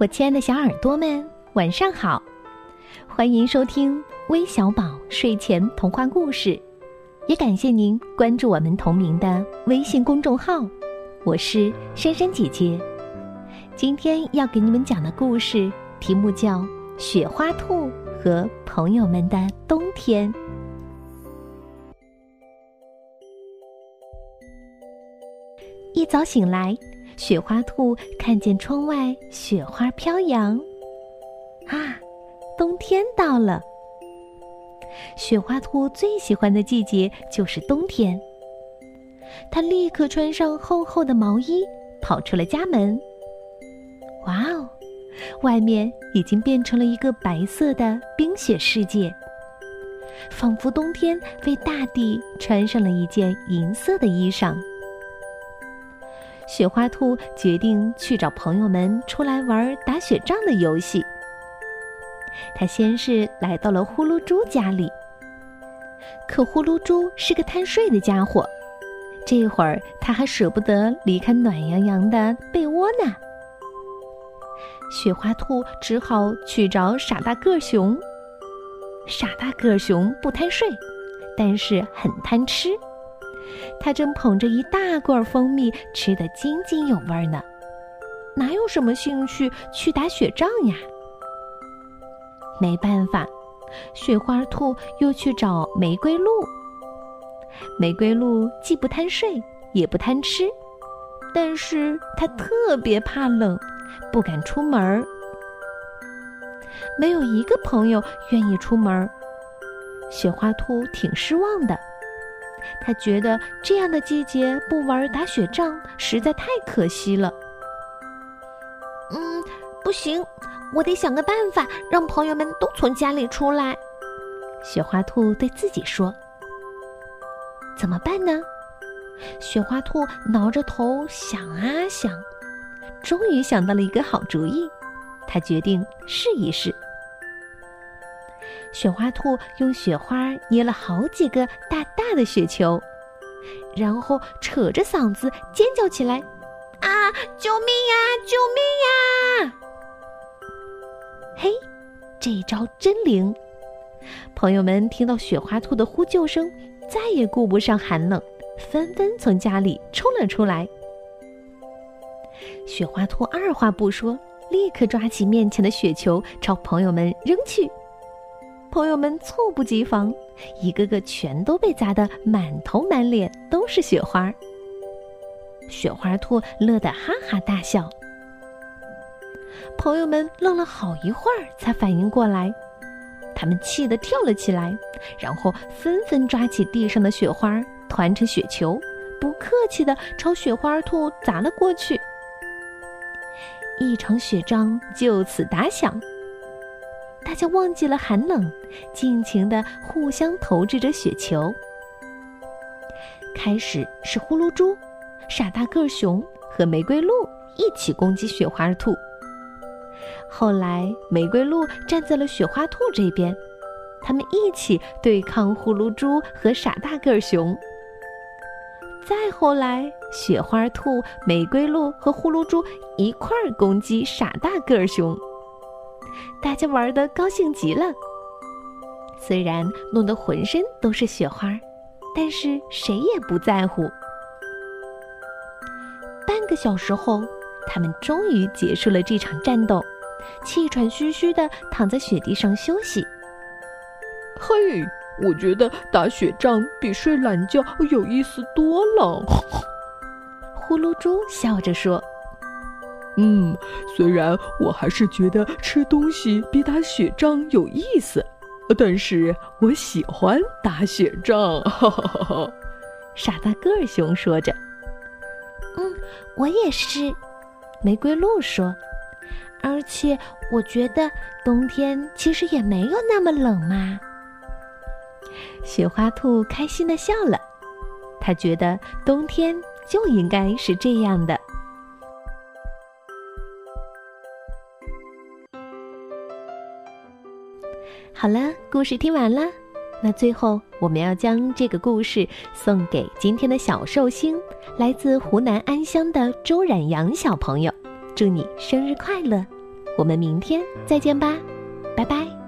我亲爱的小耳朵们，晚上好！欢迎收听微小宝睡前童话故事，也感谢您关注我们同名的微信公众号。我是珊珊姐姐，今天要给你们讲的故事题目叫《雪花兔和朋友们的冬天》。一早醒来。雪花兔看见窗外雪花飘扬，啊，冬天到了。雪花兔最喜欢的季节就是冬天。它立刻穿上厚厚的毛衣，跑出了家门。哇哦，外面已经变成了一个白色的冰雪世界，仿佛冬天为大地穿上了一件银色的衣裳。雪花兔决定去找朋友们出来玩打雪仗的游戏。他先是来到了呼噜猪家里，可呼噜猪是个贪睡的家伙，这会儿他还舍不得离开暖洋洋的被窝呢。雪花兔只好去找傻大个熊。傻大个熊不贪睡，但是很贪吃。他正捧着一大罐蜂蜜，吃得津津有味呢，哪有什么兴趣去打雪仗呀？没办法，雪花兔又去找玫瑰鹿。玫瑰鹿既不贪睡，也不贪吃，但是它特别怕冷，不敢出门儿。没有一个朋友愿意出门儿，雪花兔挺失望的。他觉得这样的季节不玩打雪仗实在太可惜了。嗯，不行，我得想个办法让朋友们都从家里出来。雪花兔对自己说：“怎么办呢？”雪花兔挠着头想啊想，终于想到了一个好主意。他决定试一试。雪花兔用雪花捏了好几个大大的雪球，然后扯着嗓子尖叫起来：“啊，救命呀！救命呀！”嘿，这招真灵！朋友们听到雪花兔的呼救声，再也顾不上寒冷，纷纷从家里冲了出来。雪花兔二话不说，立刻抓起面前的雪球朝朋友们扔去。朋友们猝不及防，一个个全都被砸得满头满脸都是雪花。雪花兔乐得哈哈大笑。朋友们愣了好一会儿，才反应过来，他们气得跳了起来，然后纷纷抓起地上的雪花，团成雪球，不客气地朝雪花兔砸了过去。一场雪仗就此打响。大家忘记了寒冷，尽情的互相投掷着雪球。开始是呼噜猪、傻大个熊和玫瑰鹿一起攻击雪花兔，后来玫瑰鹿站在了雪花兔这边，他们一起对抗呼噜猪和傻大个熊。再后来，雪花兔、玫瑰鹿和呼噜猪一块儿攻击傻大个熊。大家玩的高兴极了，虽然弄得浑身都是雪花，但是谁也不在乎。半个小时后，他们终于结束了这场战斗，气喘吁吁的躺在雪地上休息。嘿，我觉得打雪仗比睡懒觉有意思多了。呼噜猪笑着说。嗯，虽然我还是觉得吃东西比打雪仗有意思，但是我喜欢打雪仗。哈哈哈哈傻大个儿熊说着：“嗯，我也是。”玫瑰鹿说：“而且我觉得冬天其实也没有那么冷嘛。”雪花兔开心的笑了，他觉得冬天就应该是这样的。好了，故事听完了，那最后我们要将这个故事送给今天的小寿星，来自湖南安乡的周冉阳小朋友，祝你生日快乐！我们明天再见吧，拜拜。